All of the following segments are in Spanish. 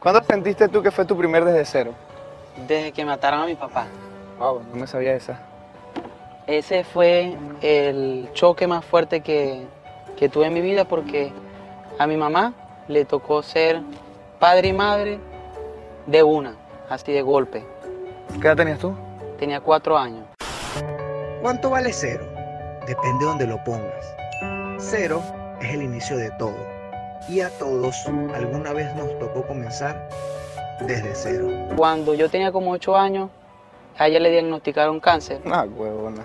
¿Cuándo sentiste tú que fue tu primer desde cero? Desde que mataron a mi papá. Wow, no me sabía esa. Ese fue el choque más fuerte que, que tuve en mi vida porque a mi mamá le tocó ser padre y madre de una, así de golpe. ¿Qué edad tenías tú? Tenía cuatro años. ¿Cuánto vale cero? Depende de donde lo pongas. Cero es el inicio de todo. Y a todos alguna vez nos tocó comenzar desde cero. Cuando yo tenía como ocho años, a ella le diagnosticaron cáncer. Ah, huevona.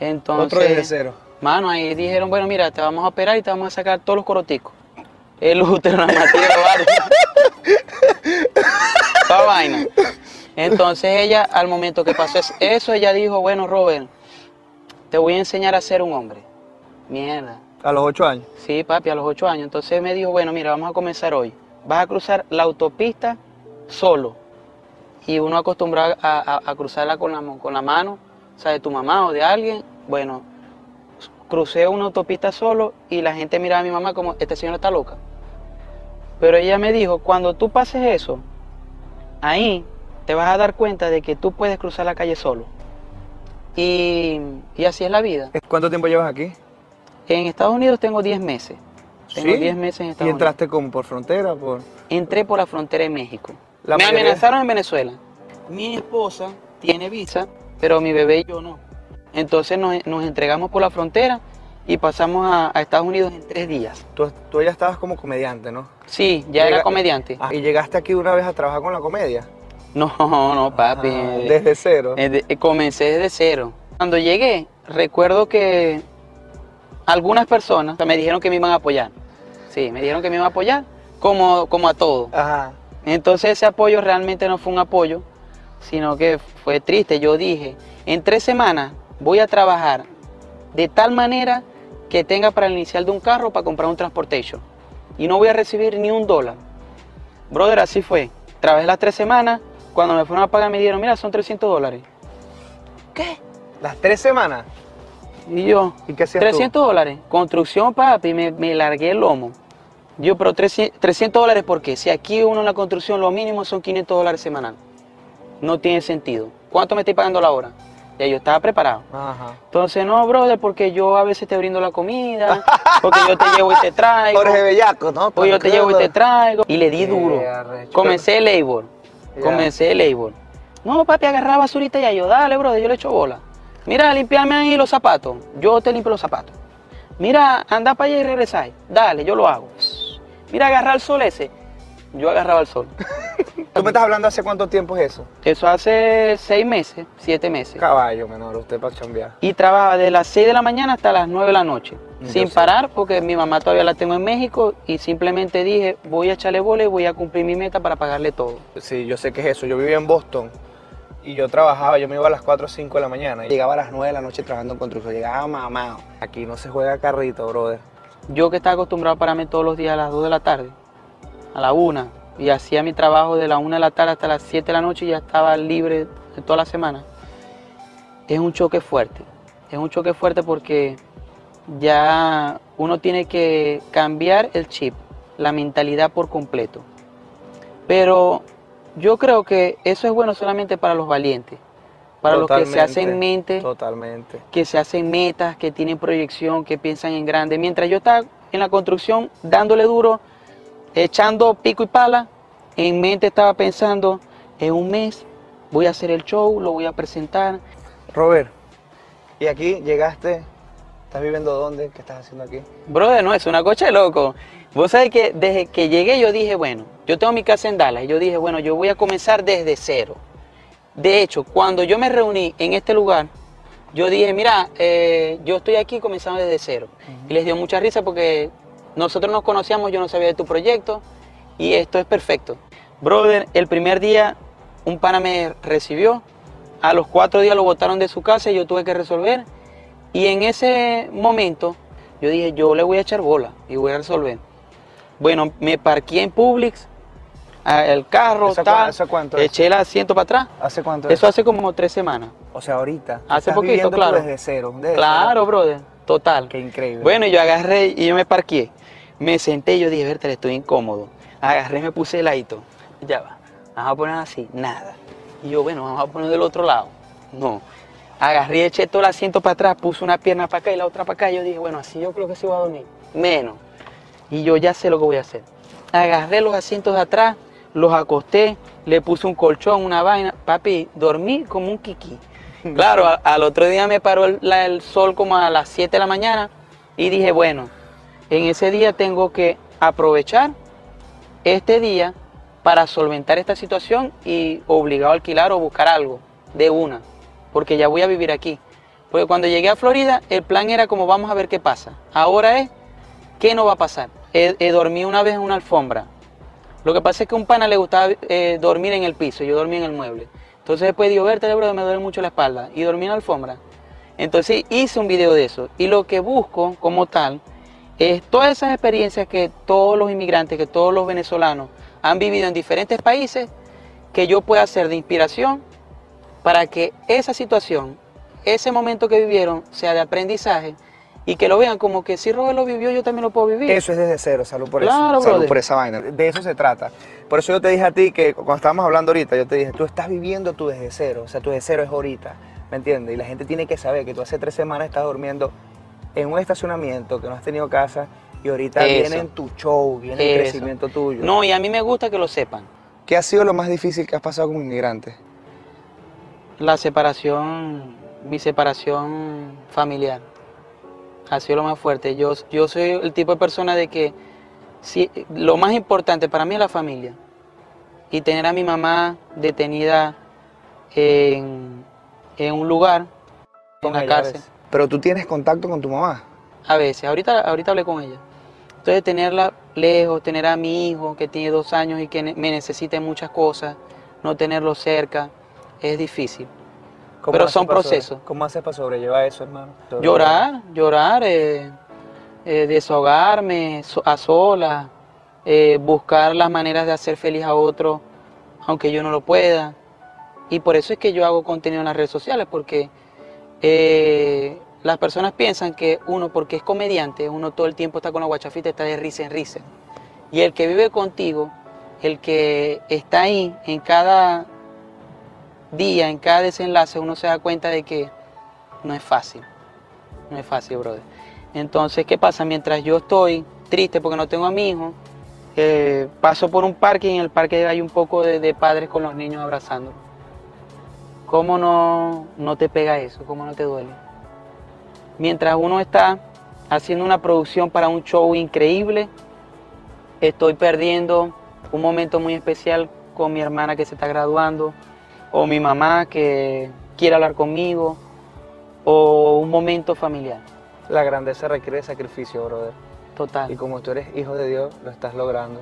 Entonces, Otro desde cero. Mano, ahí dijeron, bueno, mira, te vamos a operar y te vamos a sacar todos los coroticos. El útero, la materia. Toda vaina. Entonces ella, al momento que pasó es- eso, ella dijo, bueno, Robert, te voy a enseñar a ser un hombre. Mierda. A los ocho años. Sí, papi, a los ocho años. Entonces me dijo, bueno, mira, vamos a comenzar hoy. Vas a cruzar la autopista solo. Y uno acostumbrado a, a- a cruzarla con la, con la mano, o sea, de tu mamá o de alguien. Bueno, crucé una autopista solo y la gente miraba a mi mamá como, esta señora está loca. Pero ella me dijo, cuando tú pases eso, ahí te vas a dar cuenta de que tú puedes cruzar la calle solo. Y, y así es la vida. ¿Cuánto tiempo llevas aquí? En Estados Unidos tengo 10 meses. Tengo ¿Sí? 10 meses en ¿Y Estados entraste como por frontera? Por... Unidos. Entré por la frontera de México. La Me mayoría- amenazaron en Venezuela. Mi esposa tiene visa, pero mi bebé y yo no. Entonces nos, nos entregamos por la frontera y pasamos a, a Estados Unidos en tres días. Tú, tú ya estabas como comediante, ¿no? Sí, ya Llega- era comediante. Ah, ¿Y llegaste aquí una vez a trabajar con la comedia? No, no, papi. Ah, desde cero. Eh, eh, comencé desde cero. Cuando llegué, recuerdo que algunas personas me dijeron que me iban a apoyar. Sí, me dijeron que me iban a apoyar, como, como a todo. Ajá. Entonces ese apoyo realmente no fue un apoyo, sino que fue triste. Yo dije, en tres semanas voy a trabajar de tal manera que tenga para el inicial de un carro para comprar un transportation. Y no voy a recibir ni un dólar. Brother, así fue. Trabajé las tres semanas. Cuando me fueron a pagar me dijeron, mira, son 300 dólares. ¿Qué? ¿Las tres semanas? Y yo, ¿Y qué hacías 300 dólares. Construcción, papi, me, me largué el lomo. Yo, pero 300, 300 dólares, ¿por qué? Si aquí uno en la construcción lo mínimo son 500 dólares semanal. No tiene sentido. ¿Cuánto me estoy pagando la hora? Ya yo estaba preparado. Ajá. Entonces, no, brother, porque yo a veces te brindo la comida, porque yo te llevo y te traigo, Jorge Bellaco, ¿no? porque yo te llevo y te traigo. Y le di duro. Comencé el labor. Comencé el labor. No, papi, agarraba basurita ya yo. Dale, brother, yo le echo bola. Mira, limpiarme ahí los zapatos. Yo te limpio los zapatos. Mira, anda para allá y regresar. Dale, yo lo hago. Mira, agarrar el sol ese. Yo agarraba el sol. ¿Tú me estás hablando hace cuánto tiempo es eso? Eso hace seis meses, siete meses. Caballo menor, usted para chambear. Y trabajaba de las 6 de la mañana hasta las 9 de la noche. Yo sin sé. parar, porque mi mamá todavía la tengo en México. Y simplemente dije, voy a echarle bola y voy a cumplir mi meta para pagarle todo. Sí, yo sé que es eso. Yo vivía en Boston y yo trabajaba, yo me iba a las 4 o 5 de la mañana. Llegaba a las 9 de la noche trabajando en construcción. Llegaba mamado. Aquí no se juega carrito, brother. Yo que estaba acostumbrado a pararme todos los días a las 2 de la tarde, a la 1, y hacía mi trabajo de la 1 de la tarde hasta las 7 de la noche y ya estaba libre de toda la semana. Es un choque fuerte. Es un choque fuerte porque ya uno tiene que cambiar el chip, la mentalidad por completo. Pero yo creo que eso es bueno solamente para los valientes, para los que se hacen mente Totalmente. que se hacen metas, que tienen proyección, que piensan en grande. Mientras yo estaba en la construcción dándole duro, echando pico y pala, en mente estaba pensando, en un mes voy a hacer el show, lo voy a presentar. Robert, y aquí llegaste, ¿estás viviendo dónde? ¿Qué estás haciendo aquí? Brother, no, es una cocha de loco. Vos sabés que desde que llegué yo dije, bueno, yo tengo mi casa en Dallas y yo dije, bueno, yo voy a comenzar desde cero. De hecho, cuando yo me reuní en este lugar, yo dije, mira, eh, yo estoy aquí comenzando desde cero. Y les dio mucha risa porque nosotros nos conocíamos, yo no sabía de tu proyecto y esto es perfecto. Brother, el primer día un pana me recibió, a los cuatro días lo botaron de su casa y yo tuve que resolver. Y en ese momento yo dije, yo le voy a echar bola y voy a resolver. Bueno, me parqué en Publix, el carro, ¿Eso tal, eso cuánto eché el asiento para atrás. ¿Hace cuánto Eso hace como tres semanas. O sea, ahorita. Hace estás poquito, claro. desde cero. desde Claro, cero. brother, total. Qué increíble. Bueno, y yo agarré y yo me parqué. Me senté y yo dije, verte, estoy incómodo. Agarré, me puse heladito. ya va, vamos a poner así, nada. Y yo, bueno, vamos a poner del otro lado. No. Agarré, eché todo el asiento para atrás, puse una pierna para acá y la otra para acá. Y yo dije, bueno, así yo creo que sí voy a dormir. Menos. Y yo ya sé lo que voy a hacer. Agarré los asientos de atrás, los acosté, le puse un colchón, una vaina. Papi, dormí como un kiki. Claro, a- al otro día me paró el, la- el sol como a las 7 de la mañana y dije, bueno, en ese día tengo que aprovechar este día para solventar esta situación y obligado a alquilar o buscar algo de una, porque ya voy a vivir aquí. Porque cuando llegué a Florida, el plan era como vamos a ver qué pasa. Ahora es, ¿qué no va a pasar? He, dormido una vez en una alfombra. Lo que pasa es que a un pana le gustaba eh, dormir en el piso, yo dormí en el mueble. Entonces después digo, verte, bro, me duele mucho la espalda. Y dormí en la alfombra. Entonces hice un video de eso. Y lo que busco como tal es todas esas experiencias que todos los inmigrantes, que todos los venezolanos han vivido en diferentes países, que yo pueda hacer de inspiración para que esa situación, ese momento que vivieron, sea de aprendizaje y que lo vean como que si Robert lo vivió, yo también lo puedo vivir. Eso es desde cero, salud por Claro, eso. Salud brother. por esa vaina. De eso se trata. Por eso yo te dije a ti que cuando estábamos hablando ahorita, yo te dije, tú estás viviendo tu desde cero. O sea, tu desde cero es ahorita. ¿Me entiendes? Y la gente tiene que saber que tú hace tres semanas estás durmiendo en un estacionamiento, que no has tenido casa, y ahorita Eso. viene en tu show, viene el crecimiento tuyo. No, y a mí me gusta que lo sepan. ¿Qué ha sido lo más difícil que has pasado como inmigrante? La separación, mi separación familiar, ha sido lo más fuerte. Yo, yo soy el tipo de persona de que si, lo más importante para mí es la familia. Y tener a mi mamá detenida en, en un lugar, en la cárcel. Pero tú tienes contacto con tu mamá. a veces. Ahorita, ahorita hablé con ella. Entonces tenerla lejos, tener a mi hijo que tiene dos años y que me necesita en muchas cosas, no tenerlo cerca, es difícil. ¿Cómo Pero son procesos. ¿Cómo haces para sobrellevar eso, hermano? Sobre- Llorar, llorar, eh, eh, desahogarme a solas, eh, buscar las maneras de hacer feliz a otro, aunque yo no lo pueda. Y por eso es que yo hago contenido en las redes sociales, porque las personas piensan que uno, porque es comediante, uno todo el tiempo está con la guachafita, está de risa en risa. Y el que vive contigo, el que está ahí en cada día, en cada desenlace, uno se da cuenta de que no es fácil. No es fácil, brother. Entonces, ¿qué pasa? Mientras yo estoy triste porque no tengo a mi hijo, eh, paso por un parque y en el parque hay un poco de, de padres con los niños abrazando. ¿Cómo no, no te pega eso? ¿Cómo no te duele? Mientras uno está haciendo una producción para un show increíble, estoy perdiendo un momento muy especial con mi hermana que se está graduando, o mi mamá que quiere hablar conmigo, o un momento familiar. La grandeza requiere sacrificio, brother. Total. Y como tú eres hijo de Dios, lo estás logrando.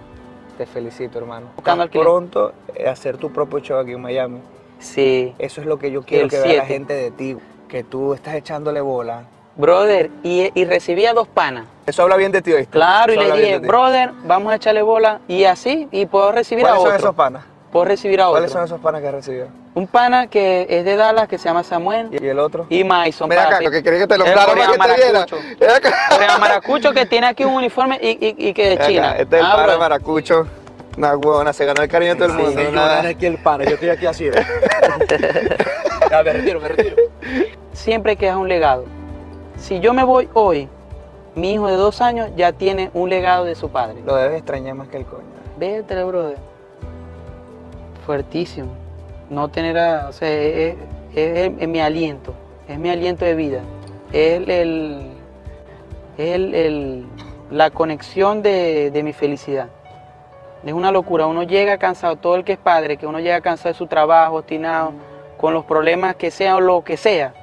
Te felicito, hermano. Buscando pronto eh, hacer tu propio show aquí en Miami. Sí. Eso es lo que yo quiero El que vea la gente de ti. Que tú estás echándole bola. Brother, y, y recibí a dos panas. Eso habla bien de ti, ¿oíste? Claro, y le dije, brother, vamos a echarle bola. Y así, y puedo recibir a ¿Cuáles son otro. esos panas? Puedo recibir a ¿Cuáles son otro. esos panas que has recibido? Un pana que es de Dallas, que se llama Samuel, ¿Y el otro? y Mason. Ven acá, papi. lo que quería que te El nombrara para que coreano te viera. maracucho. Maracucho que tiene aquí un uniforme y, y- y que de China. acá, Este es el Ah, pana brother. maracucho. Una huevona, se ganó el cariño de todo el Sí, mundo. yo nada. era aquí el pana, yo estoy aquí así. ya, me retiro, me retiro. siempre queda un legado. Si yo me voy hoy, mi hijo de dos años ya tiene un legado de su padre. Lo debes extrañar más que el coño. Vete, brother. Fuertísimo. No tener, a- o sea, es, es- es- es mi aliento, es mi aliento de vida. Es el, el- es el- el- la conexión de, de mi felicidad. Es una locura. Uno llega cansado, todo el que es padre, que uno llega cansado de su trabajo, obstinado, con los problemas que sean o lo que sea,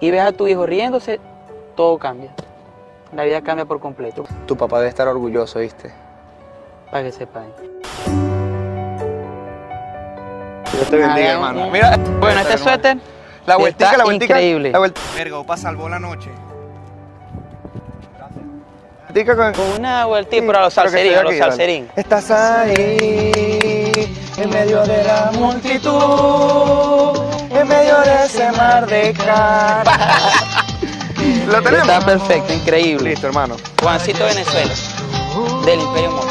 y ves a tu hijo riéndose, todo cambia. La vida cambia por completo, Tu papá debe estar orgulloso, ¿viste? para que sepan. Dios te bendiga, hermano. Mira, Bueno, este suéter la vueltica, está la vueltica. increíble. La vuelta. Verga, Opa salvó la noche. Vueltica con... Una vueltita, pero a los salserín, a los salserín. Estás ahí, en medio de la multitud, en medio de ese mar de cara. ¿Lo tenemos? Está perfecto, increíble. Listo, hermano. Juancito Venezuela, del Imperio Moro.